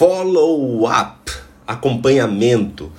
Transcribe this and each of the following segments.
follow-up, acompanhamento.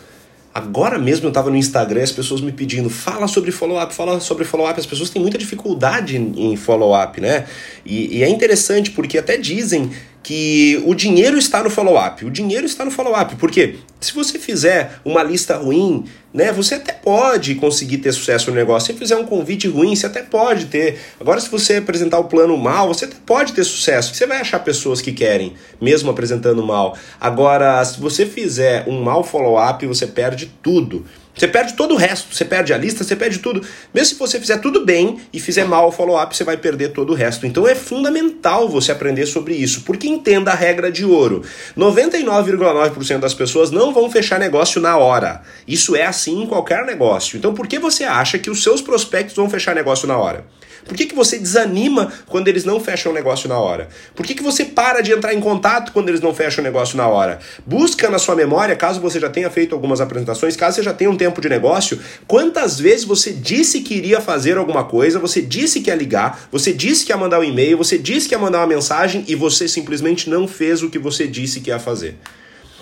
Agora mesmo eu estava no Instagram as pessoas me pedindo, fala sobre follow-up, fala sobre follow-up. As pessoas têm muita dificuldade em follow-up, né? E, e, é interessante porque até dizem que o dinheiro está no follow-up. O dinheiro está no follow-up. Porque se você fizer uma lista ruim, né, você até pode conseguir ter sucesso no negócio. Se fizer um convite ruim, você até pode ter. Agora, se você apresentar o plano mal, você até pode ter sucesso. Você vai achar pessoas que querem, mesmo apresentando mal. Agora, se você fizer um mau follow-up, você perde tudo. Você perde todo o resto, você perde a lista, você perde tudo. Mesmo se você fizer tudo bem e fizer mal o follow-up, você vai perder todo o resto. Então é fundamental você aprender sobre isso, porque entenda a regra de ouro. 99,9% das pessoas não vão fechar negócio na hora. Isso é assim em qualquer negócio. Então por que você acha que os seus prospectos vão fechar negócio na hora? Por que, que você desanima quando eles não fecham o negócio na hora? Por que, que você para de entrar em contato quando eles não fecham o negócio na hora? Busca na sua memória, caso você já tenha feito algumas apresentações, caso você já tenha um tempo de negócio, quantas vezes você disse que iria fazer alguma coisa, você disse que ia ligar, você disse que ia mandar um e-mail, você disse que ia mandar uma mensagem e você simplesmente não fez o que você disse que ia fazer.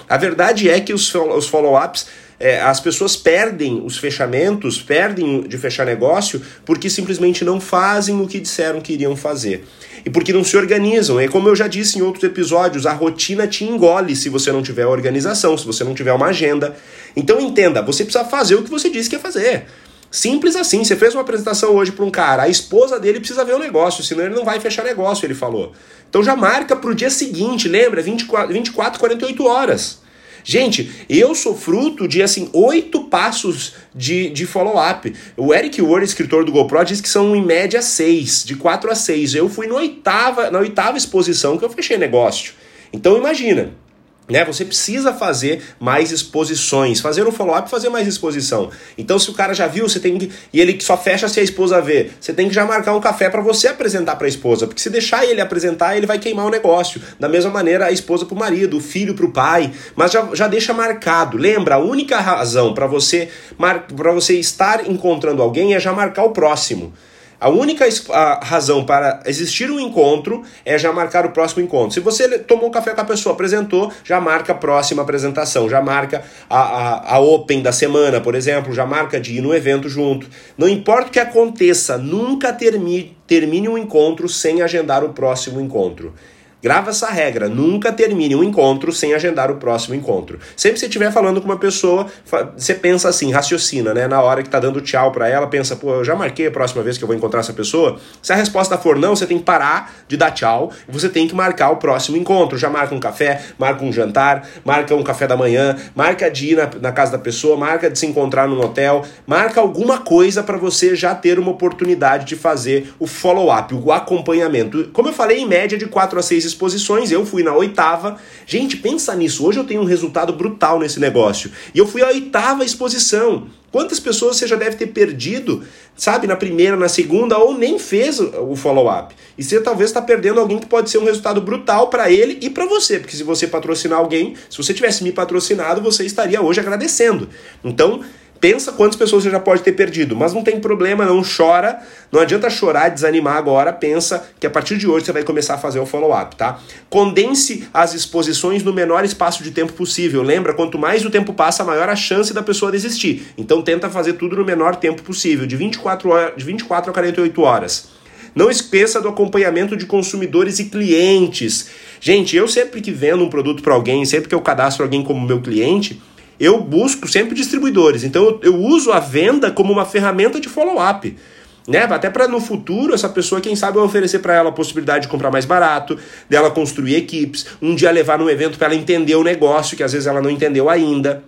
A verdade é que os follow-ups é, as pessoas perdem os fechamentos, perdem de fechar negócio, porque simplesmente não fazem o que disseram que iriam fazer. E porque não se organizam. É como eu já disse em outros episódios, a rotina te engole se você não tiver organização, se você não tiver uma agenda. Então entenda, você precisa fazer o que você disse que ia fazer. Simples assim. Você fez uma apresentação hoje para um cara, a esposa dele precisa ver o negócio, senão ele não vai fechar negócio, ele falou. Então já marca para o dia seguinte, lembra? 24, 24 48 horas. Gente, eu sou fruto de assim oito passos de, de follow-up. O Eric Ward, escritor do GoPro, diz que são em média seis, de quatro a seis. Eu fui no oitava, na oitava exposição que eu fechei negócio. Então imagina, né? Você precisa fazer mais exposições, fazer um follow-up, fazer mais exposição. Então, se o cara já viu, você tem que e ele só fecha se a esposa vê. Você tem que já marcar um café para você apresentar para a esposa, porque se deixar ele apresentar, ele vai queimar o negócio. Da mesma maneira, a esposa para o marido, o filho para o pai, mas já, já deixa marcado. Lembra, a única razão para você para você estar encontrando alguém é já marcar o próximo. A única razão para existir um encontro é já marcar o próximo encontro. Se você tomou café com a pessoa, apresentou, já marca a próxima apresentação, já marca a, a, a Open da semana, por exemplo, já marca de ir no evento junto. Não importa o que aconteça, nunca termine, termine um encontro sem agendar o próximo encontro. Grava essa regra, nunca termine um encontro sem agendar o próximo encontro. Sempre que você estiver falando com uma pessoa, você pensa assim, raciocina, né? Na hora que tá dando tchau para ela, pensa, pô, eu já marquei a próxima vez que eu vou encontrar essa pessoa. Se a resposta for não, você tem que parar de dar tchau e você tem que marcar o próximo encontro. Já marca um café, marca um jantar, marca um café da manhã, marca de ir na, na casa da pessoa, marca de se encontrar num hotel, marca alguma coisa para você já ter uma oportunidade de fazer o follow-up, o acompanhamento. Como eu falei, em média de 4 a 6 exposições, eu fui na oitava. Gente, pensa nisso. Hoje eu tenho um resultado brutal nesse negócio. E eu fui à oitava exposição. Quantas pessoas você já deve ter perdido, sabe, na primeira, na segunda, ou nem fez o follow-up? E você talvez está perdendo alguém que pode ser um resultado brutal para ele e para você, porque se você patrocinar alguém, se você tivesse me patrocinado, você estaria hoje agradecendo. Então, Pensa quantas pessoas você já pode ter perdido, mas não tem problema, não chora, não adianta chorar, desanimar agora, pensa que a partir de hoje você vai começar a fazer o follow-up, tá? Condense as exposições no menor espaço de tempo possível. Lembra, quanto mais o tempo passa, maior a chance da pessoa desistir. Então tenta fazer tudo no menor tempo possível, de 24, horas, de 24 a 48 horas. Não esqueça do acompanhamento de consumidores e clientes. Gente, eu sempre que vendo um produto para alguém, sempre que eu cadastro alguém como meu cliente, eu busco sempre distribuidores. Então eu, eu uso a venda como uma ferramenta de follow-up. Né? Até para no futuro essa pessoa, quem sabe, oferecer para ela a possibilidade de comprar mais barato, dela construir equipes, um dia levar num evento para ela entender o negócio, que às vezes ela não entendeu ainda.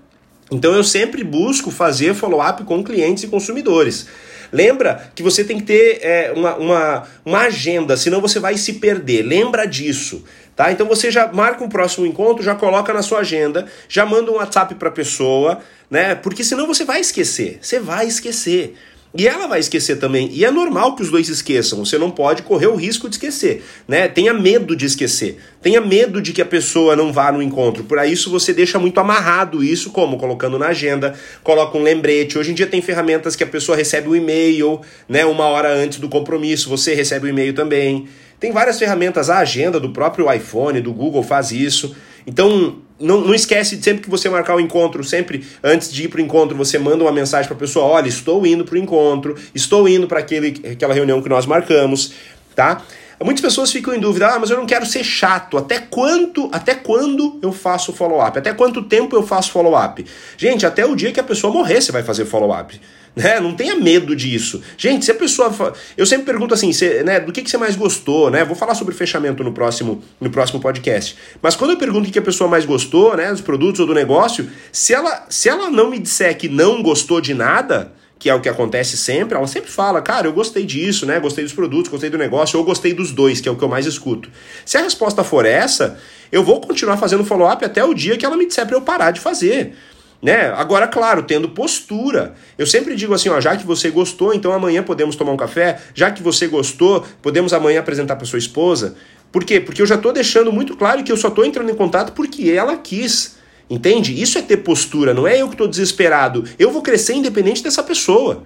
Então eu sempre busco fazer follow-up com clientes e consumidores. Lembra que você tem que ter é, uma, uma, uma agenda, senão você vai se perder. Lembra disso. Tá? Então você já marca um próximo encontro, já coloca na sua agenda, já manda um WhatsApp para a pessoa, né? Porque senão você vai esquecer. Você vai esquecer. E ela vai esquecer também. E é normal que os dois esqueçam. Você não pode correr o risco de esquecer, né? Tenha medo de esquecer. Tenha medo de que a pessoa não vá no encontro. Por isso você deixa muito amarrado isso, como colocando na agenda, coloca um lembrete. Hoje em dia tem ferramentas que a pessoa recebe o um e-mail, né, uma hora antes do compromisso, você recebe o um e-mail também. Tem várias ferramentas, a agenda do próprio iPhone, do Google faz isso. Então, não, não esquece de sempre que você marcar o encontro, sempre antes de ir para o encontro, você manda uma mensagem para a pessoa: olha, estou indo para o encontro, estou indo para aquela reunião que nós marcamos, tá? Muitas pessoas ficam em dúvida, ah, mas eu não quero ser chato. Até quanto, até quando eu faço follow-up? Até quanto tempo eu faço follow-up? Gente, até o dia que a pessoa morrer você vai fazer follow-up. Né? Não tenha medo disso. Gente, se a pessoa. Eu sempre pergunto assim, você, né, do que, que você mais gostou, né? Vou falar sobre fechamento no próximo, no próximo podcast. Mas quando eu pergunto o que a pessoa mais gostou, né? Dos produtos ou do negócio, se ela, se ela não me disser que não gostou de nada, que é o que acontece sempre, ela sempre fala, cara, eu gostei disso, né? Gostei dos produtos, gostei do negócio, ou gostei dos dois, que é o que eu mais escuto. Se a resposta for essa, eu vou continuar fazendo follow-up até o dia que ela me disser para eu parar de fazer. Né? Agora, claro, tendo postura. Eu sempre digo assim, ó, já que você gostou, então amanhã podemos tomar um café. Já que você gostou, podemos amanhã apresentar para sua esposa. Por quê? Porque eu já estou deixando muito claro que eu só estou entrando em contato porque ela quis. Entende? Isso é ter postura, não é eu que estou desesperado. Eu vou crescer independente dessa pessoa.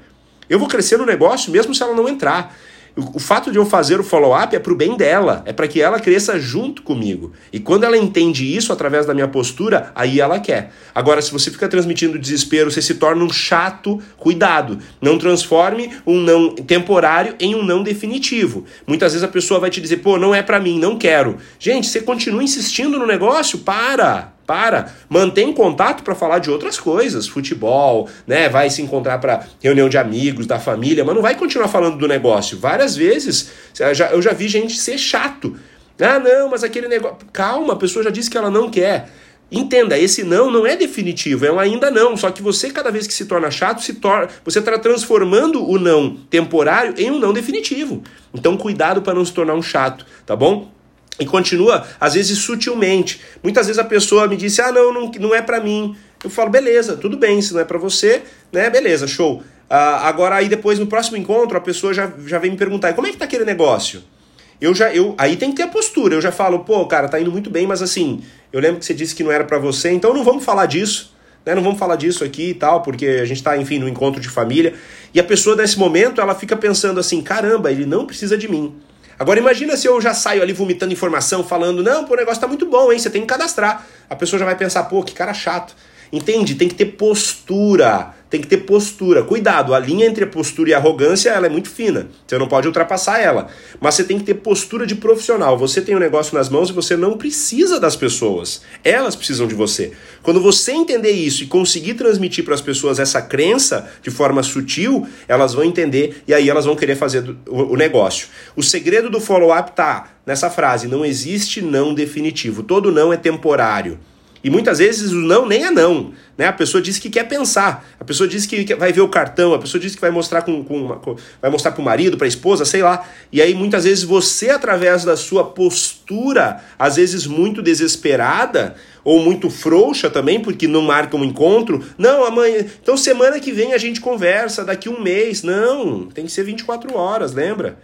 Eu vou crescer no negócio mesmo se ela não entrar. O, fato de eu fazer o follow-up é para o bem dela, é para que ela cresça junto comigo. E quando ela entende isso através da minha postura, aí ela quer. Agora, se você fica transmitindo desespero, você se torna um chato, cuidado. Não transforme um não temporário em um não definitivo. Muitas vezes a pessoa vai te dizer, pô, não é para mim, não quero. Gente, você continua insistindo no negócio? Para! Para, mantém contato para falar de outras coisas, futebol, né? Vai se encontrar para reunião de amigos, da família, mas não vai continuar falando do negócio. Várias vezes eu já, eu já vi gente ser chato. Ah, não, mas aquele negócio. Calma, a pessoa já disse que ela não quer. Entenda, esse não não é definitivo, é um ainda não. Só que você, cada vez que se torna chato, se torna, você está transformando o não temporário em um não definitivo. Então, cuidado para não se tornar um chato, tá bom? E continua, às vezes, sutilmente. Muitas vezes a pessoa me disse, ah, não, não, não é para mim. Eu falo, beleza, tudo bem, se não é para você, né, beleza, show. Ah, agora, aí depois, no próximo encontro, a pessoa já, já vem me perguntar, como é que tá aquele negócio? Eu já, eu, aí tem que ter a postura. Eu já falo, pô, cara, tá indo muito bem, mas assim, eu lembro que você disse que não era para você, então não vamos falar disso, né? Não vamos falar disso aqui e tal, porque a gente tá, enfim, no encontro de família. E a pessoa, nesse momento, ela fica pensando assim, caramba, ele não precisa de mim. Agora imagina se eu já saio ali vomitando informação, falando, não, pô, o negócio tá muito bom, hein? Você tem que cadastrar. A pessoa já vai pensar, pô, que cara chato. Entende? Tem que ter postura. Tem que ter postura. Cuidado, a linha entre a postura e a arrogância ela é muito fina. Você não pode ultrapassar ela. Mas você tem que ter postura de profissional. Você tem o um negócio nas mãos e você não precisa das pessoas. Elas precisam de você. Quando você entender isso e conseguir transmitir para as pessoas essa crença de forma sutil, elas vão entender e aí elas vão querer fazer o negócio. O segredo do follow-up tá nessa frase: não existe não definitivo. Todo não é temporário. E muitas vezes o não nem é não. Né? A pessoa diz que quer pensar, a pessoa diz que vai ver o cartão, a pessoa diz que vai mostrar com, com, com vai mostrar para o marido, para a esposa, sei lá. E aí muitas vezes você, através da sua postura, às vezes muito desesperada, ou muito frouxa também, porque não marca um encontro. Não, amanhã. Então semana que vem a gente conversa, daqui um mês. Não, tem que ser 24 horas, lembra?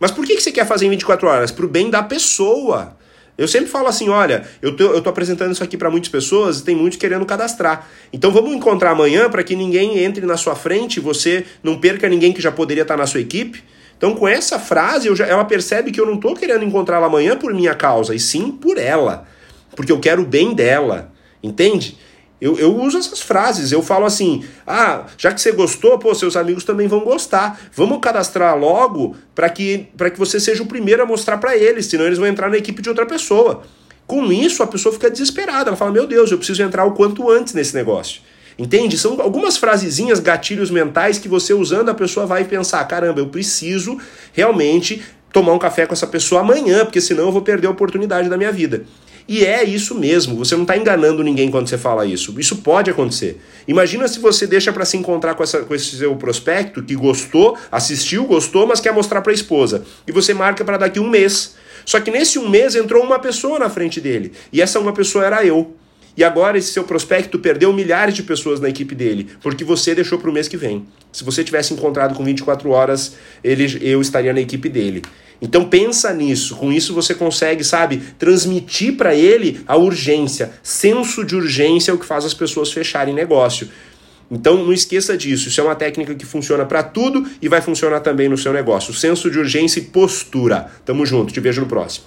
Mas por que, que você quer fazer em 24 horas? Para o bem da pessoa. Eu sempre falo assim, olha, eu tô, eu tô apresentando isso aqui para muitas pessoas e tem muitos querendo cadastrar. Então vamos encontrar amanhã para que ninguém entre na sua frente, você não perca ninguém que já poderia estar na sua equipe. Então com essa frase, já, ela percebe que eu não tô querendo encontrá-la amanhã por minha causa, e sim por ela. Porque eu quero o bem dela. Entende? Eu, eu uso essas frases, eu falo assim: ah, já que você gostou, pô, seus amigos também vão gostar. Vamos cadastrar logo para que, que você seja o primeiro a mostrar para eles, senão eles vão entrar na equipe de outra pessoa. Com isso, a pessoa fica desesperada. Ela fala: meu Deus, eu preciso entrar o quanto antes nesse negócio. Entende? São algumas frasezinhas, gatilhos mentais que você usando, a pessoa vai pensar: caramba, eu preciso realmente tomar um café com essa pessoa amanhã, porque senão eu vou perder a oportunidade da minha vida. E é isso mesmo, você não está enganando ninguém quando você fala isso. Isso pode acontecer. Imagina se você deixa para se encontrar com, essa, com esse seu prospecto que gostou, assistiu, gostou, mas quer mostrar para a esposa. E você marca para daqui um mês. Só que nesse um mês entrou uma pessoa na frente dele. E essa uma pessoa era eu. E agora esse seu prospecto perdeu milhares de pessoas na equipe dele, porque você deixou para o mês que vem. Se você tivesse encontrado com 24 horas, ele, eu estaria na equipe dele. Então pensa nisso, com isso você consegue, sabe, transmitir para ele a urgência. Senso de urgência é o que faz as pessoas fecharem negócio. Então não esqueça disso, isso é uma técnica que funciona para tudo e vai funcionar também no seu negócio. Senso de urgência e postura. Tamo junto, te vejo no próximo.